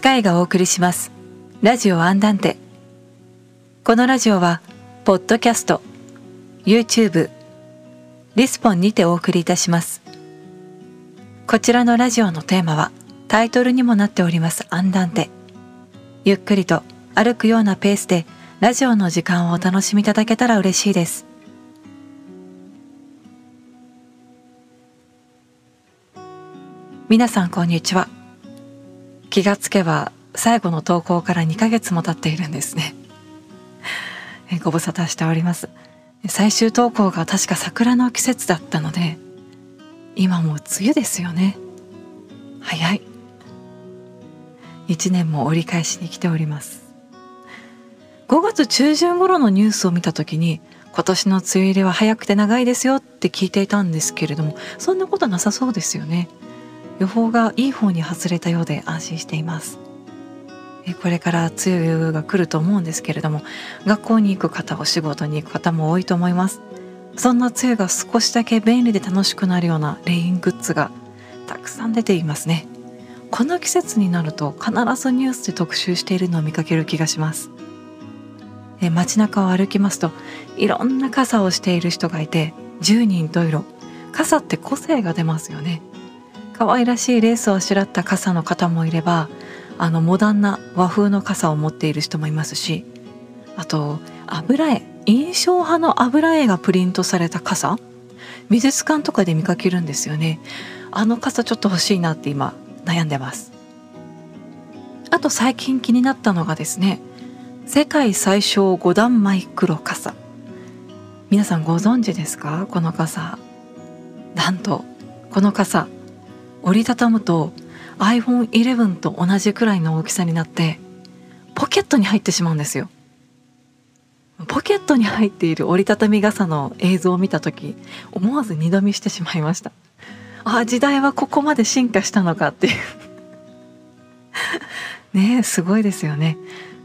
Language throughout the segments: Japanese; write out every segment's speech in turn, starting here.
スカイがお送りします。ラジオアンダンテ。このラジオはポッドキャスト YouTube リスポンにてお送りいたします。こちらのラジオのテーマはタイトルにもなっておりますアンダンテ。ゆっくりと歩くようなペースでラジオの時間をお楽しみいただけたら嬉しいです。皆さんこんにちは。気がつけば最後の投稿から2ヶ月も経っているんですね。ご無沙汰しております。最終投稿が確か桜の季節だったので今も梅雨ですよね。早い。1年も折り返しに来ております。5月中旬頃のニュースを見た時に今年の梅雨入りは早くて長いですよって聞いていたんですけれどもそんなことなさそうですよね。予報がいい方に外れたようで安心しています。これから梅雨が来ると思うんですけれども学校に行く方お仕事に行く方も多いと思います。そんな梅雨が少しだけ便利で楽しくなるようなレイングッズがたくさん出ていますね。この季節になると必ずニュースで特集しているのを見かける気がします。街中を歩きますといろんな傘をしている人がいて10人十色。傘って個性が出ますよね。可愛らしいレースをあしらった傘の方もいればあのモダンな和風の傘を持っている人もいますしあと油絵印象派の油絵がプリントされた傘美術館とかで見かけるんですよね。あの傘ちょっと欲しいなって今悩んでます。あと最近気になったのがですね世界最小5段マイクロ傘。皆さんご存知ですか？この傘。なんとこの傘。折りたたむと iPhone11 と同じくらいの大きさになってポケットに入ってしまうんですよ。ポケットに入っている折りたたみ傘の映像を見た時思わず二度見してしまいました。あ時代はここまで進化したのかっていう。ねすごいですよね。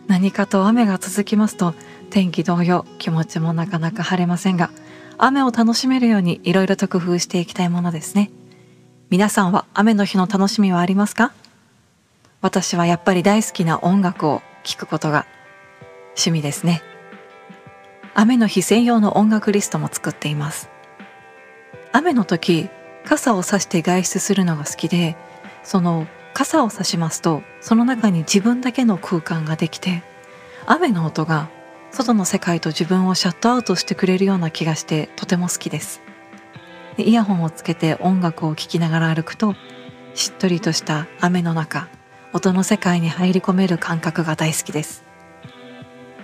何かと雨が続きますと天気同様気持ちもなかなか晴れませんが雨を楽しめるようにいろいろと工夫していきたいものですね。皆さんは雨の日の楽しみはありますか？私はやっぱり大好きな音楽を聴くことが趣味ですね。雨の日専用の音楽リストも作っています。雨の時傘を差して外出するのが好きでその傘を差しますとその中に自分だけの空間ができて雨の音が外の世界と自分をシャットアウトしてくれるような気がしてとても好きです。イヤホンをつけて音楽を聴きながら歩くとしっとりとした雨の中音の世界に入り込める感覚が大好きです。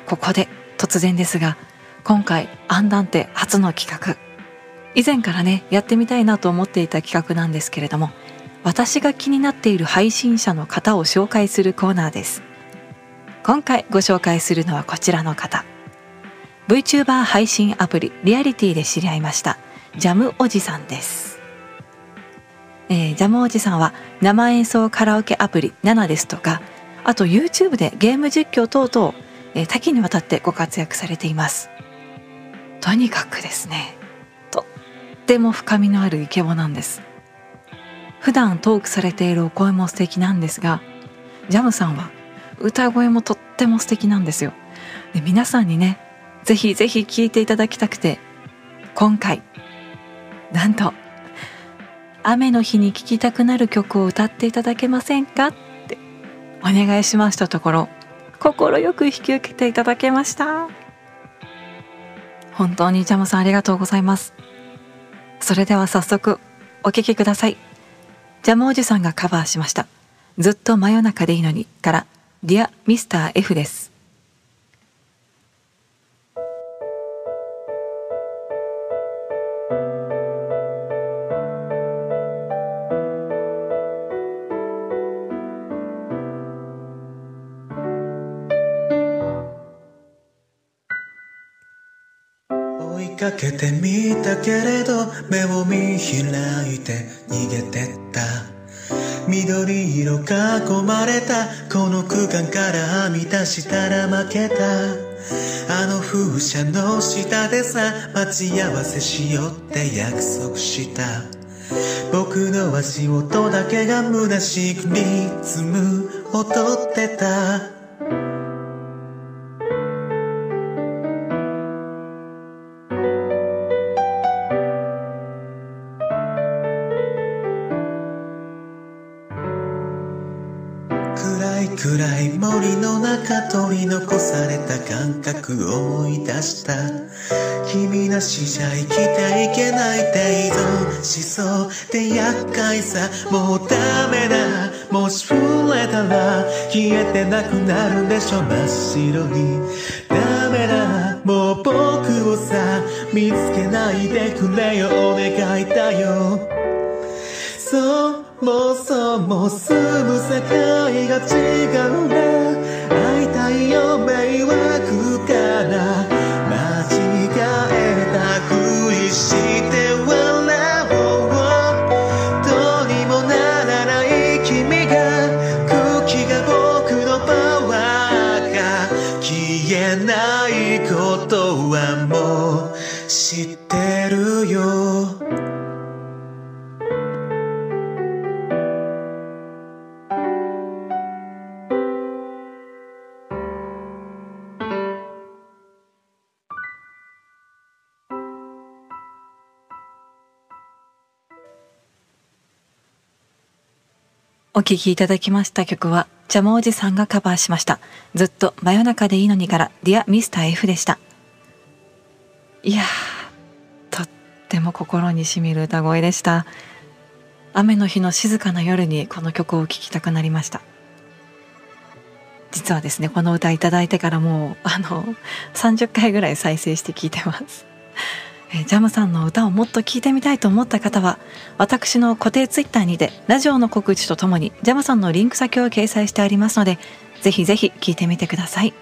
ここで突然ですが今回アンダンテ初の企画。以前からねやってみたいなと思っていた企画なんですけれども私が気になっている配信者の方を紹介するコーナーです。今回ご紹介するのはこちらの方。VTuber 配信アプリリアリティで知り合いました。ジャムおじさんです、えー、ジャムおじさんは生演奏カラオケアプリ7ですとかあと YouTube でゲーム実況等々、えー、多岐にわたってご活躍されています。とにかくですねとっても深みのあるイケボなんです。普段トークされているお声も素敵なんですがジャムさんは歌声もとっても素敵なんですよ。で皆さんにねぜひぜひ聴いていただきたくて今回なんと雨の日に聴きたくなる曲を歌っていただけませんか？ってお願いしましたところ快く引き受けていただけました。本当にジャムさんありがとうございます。それでは早速お聴きください。ジャムおじさんがカバーしました。ずっと真夜中でいいのにからディアミスター F です。かけてみたけれど目を見開いて逃げてった。緑色囲まれたこの空間からはみ出したら負けた。あの風車の下でさ待ち合わせしようって約束した。僕の足音だけが虚しくリズムをとってた。中取り残された感覚思い出した。君なしじゃ生きていけない程度思想で厄介さ。もうダメだ。もし触れたら消えてなくなるんでしょ。真っ白に。ダメだ。もう僕をさ見つけないでくれよ。お願いだよ。そもそも住む世界が違うな会いたいよ迷惑からお聴きいただきました曲は、ジャムおじさんがカバーしました。ずっと真夜中でいいのにから、ディアミスター F でした。いやー、とっても心にしみる歌声でした。雨の日の静かな夜にこの曲を聴きたくなりました。実はですね、この歌いただいてからもう、あの、30回ぐらい再生して聴いてます。ジャムさんの歌をもっと聴いてみたいと思った方は私の固定ツイッターにてラジオの告知とともにジャムさんのリンク先を掲載してありますのでぜひぜひ聴いてみてください。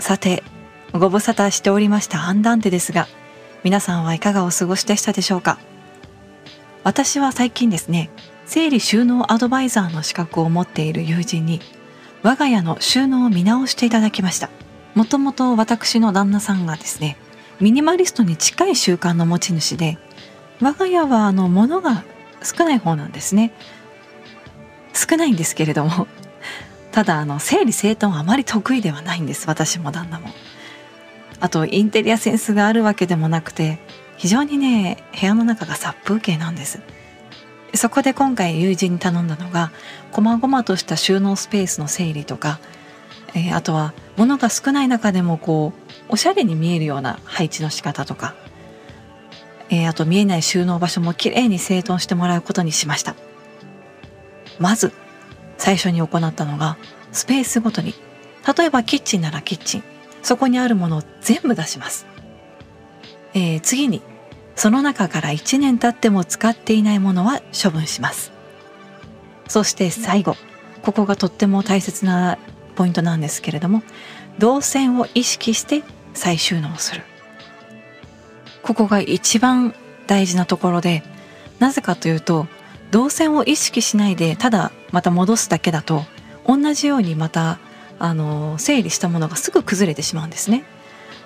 さてご無沙汰しておりましたアンダンテですが皆さんはいかがお過ごしでしたでしょうか？私は最近ですね整理収納アドバイザーの資格を持っている友人に我が家の収納を見直していただきました。もともと私の旦那さんがですねミニマリストに近い習慣の持ち主で我が家はあの物が少ない方なんですね。少ないんですけれども ただあの整理整頓はあまり得意ではないんです私も旦那も。あとインテリアセンスがあるわけでもなくて非常にね部屋の中が殺風景なんです。そこで今回友人に頼んだのが細々とした収納スペースの整理とか、えーあとは物が少ない中でもこうおしゃれに見えるような配置の仕方とか、えーあと見えない収納場所もきれいに整頓してもらうことにしました。まず最初に行ったのがスペースごとに。例えばキッチンならキッチン。そこにあるものを全部出します、えー次にその中から1年経っても使っていないものは処分します。そして最後ここがとっても大切なポイントなんですけれども動線を意識して再収納する。ここが一番大事なところでなぜかというと動線を意識しないでただまた戻すだけだと同じようにまたあの整理したものがすぐ崩れてしまうんですね。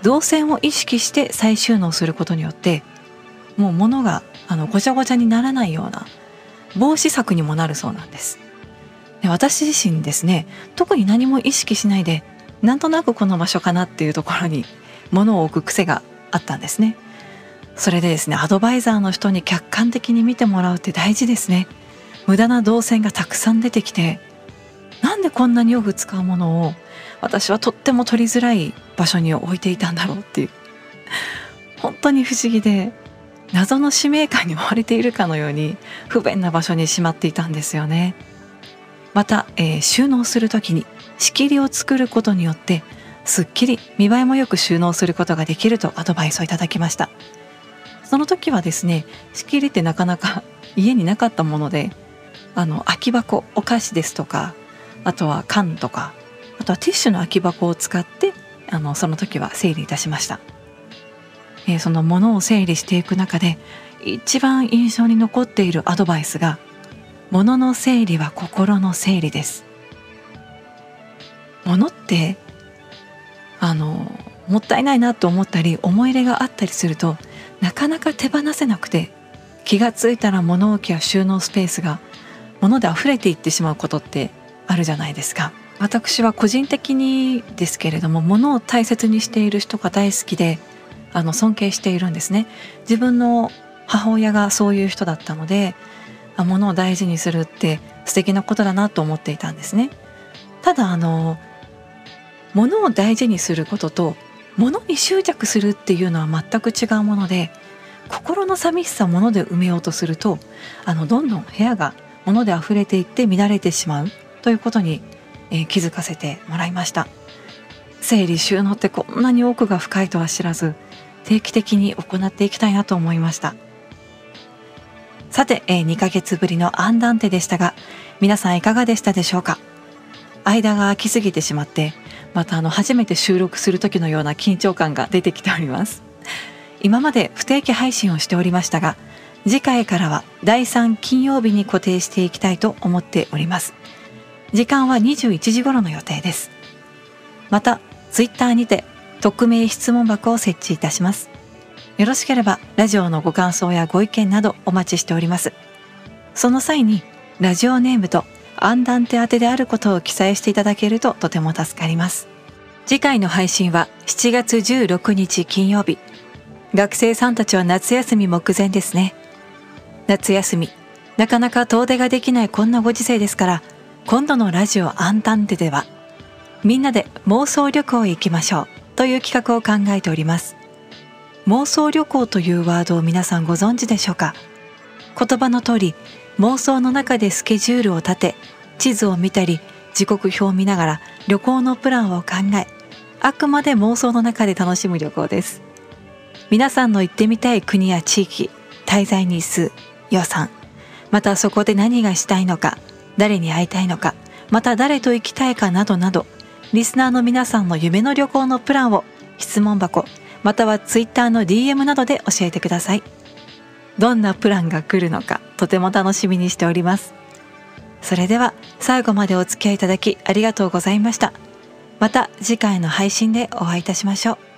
動線を意識して再収納することによってもう物があのごちゃごちゃにならないような防止策にもなるそうなんです。で私自身ですね特に何も意識しないでなんとなくこの場所かなっていうところに物を置く癖があったんですね。それでですねアドバイザーの人に客観的に見てもらうって大事ですね。無駄な動線がたくさん出てきてなんでこんなによく使うものを私はとっても取りづらい場所に置いていたんだろうっていう本当に不思議で謎の使命感に追われているかのように不便な場所にしまっていたんですよね。また、えー収納する時に仕切りを作ることによってすっきり見栄えもよく収納することができるとアドバイスをいただきました。その時はですね仕切りってなかなか 家になかったものであの空き箱お菓子ですとかあとは缶とかあとはティッシュの空き箱を使ってあのその時は整理いたしました、えーその物を整理していく中で一番印象に残っているアドバイスが物の整理は心の整理です。物ってあのもったいないなと思ったり思い入れがあったりするとなかなか手放せなくて気がついたら物置や収納スペースが物で溢れていってしまうことってあるじゃないですか。私は個人的にですけれども物を大切にしている人が大好きであの尊敬しているんですね。自分の母親がそういう人だったので物を大事にするって素敵なことだなと思っていたんですね。ただあの物を大事にすることと物に執着するっていうのは全く違うもので心の寂しさを物で埋めようとするとあのどんどん部屋が物で溢れていって乱れてしまうということに、えー、気づかせてもらいました。整理収納ってこんなに奥が深いとは知らず定期的に行っていきたいなと思いました。さて、えー、2ヶ月ぶりのアンダンテでしたが皆さんいかがでしたでしょうか？間が空きすぎてしまってまたあの初めて収録する時のような緊張感が出てきております。今まで不定期配信をしておりましたが次回からは第3金曜日に固定していきたいと思っております。時間は21時頃の予定です。またツイッターにて匿名質問箱を設置いたします。よろしければラジオのご感想やご意見などお待ちしております。その際にラジオネームとアンダンテ宛てであることを記載していただけるととても助かります。次回の配信は7月16日金曜日。学生さんたちは夏休み目前ですね。夏休みなかなか遠出ができないこんなご時世ですから今度のラジオアンダンテではみんなで妄想旅行へ行きましょうという企画を考えております。妄想旅行というワードを皆さんご存知でしょうか？言葉の通り妄想の中でスケジュールを立て地図を見たり時刻表を見ながら旅行のプランを考えあくまで妄想の中で楽しむ旅行です。皆さんの行ってみたい国や地域滞在日数予算またそこで何がしたいのか誰に会いたいのかまた誰と行きたいかなどなどリスナーの皆さんの夢の旅行のプランを質問箱または Twitter の DM などで教えてください。どんなプランが来るのかとても楽しみにしております。それでは最後までお付き合いいただきありがとうございました。また次回の配信でお会いいたしましょう。